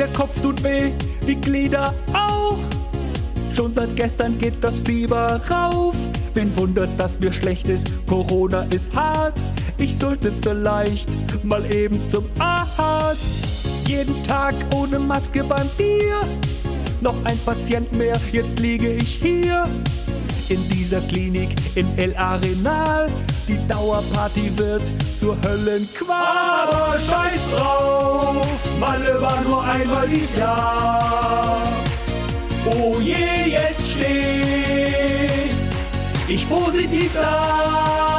Der Kopf tut weh, die Glieder auch. Schon seit gestern geht das Fieber rauf. Wen wundert's, dass mir schlecht ist? Corona ist hart. Ich sollte vielleicht mal eben zum Arzt. Jeden Tag ohne Maske beim Bier. Noch ein Patient mehr, jetzt liege ich hier. In dieser Klinik in El Arenal. Die Dauerparty wird zur Höllenqual. Aber scheiß drauf, war nur einmal dies Jahr. Oh je, jetzt steht ich positiv da.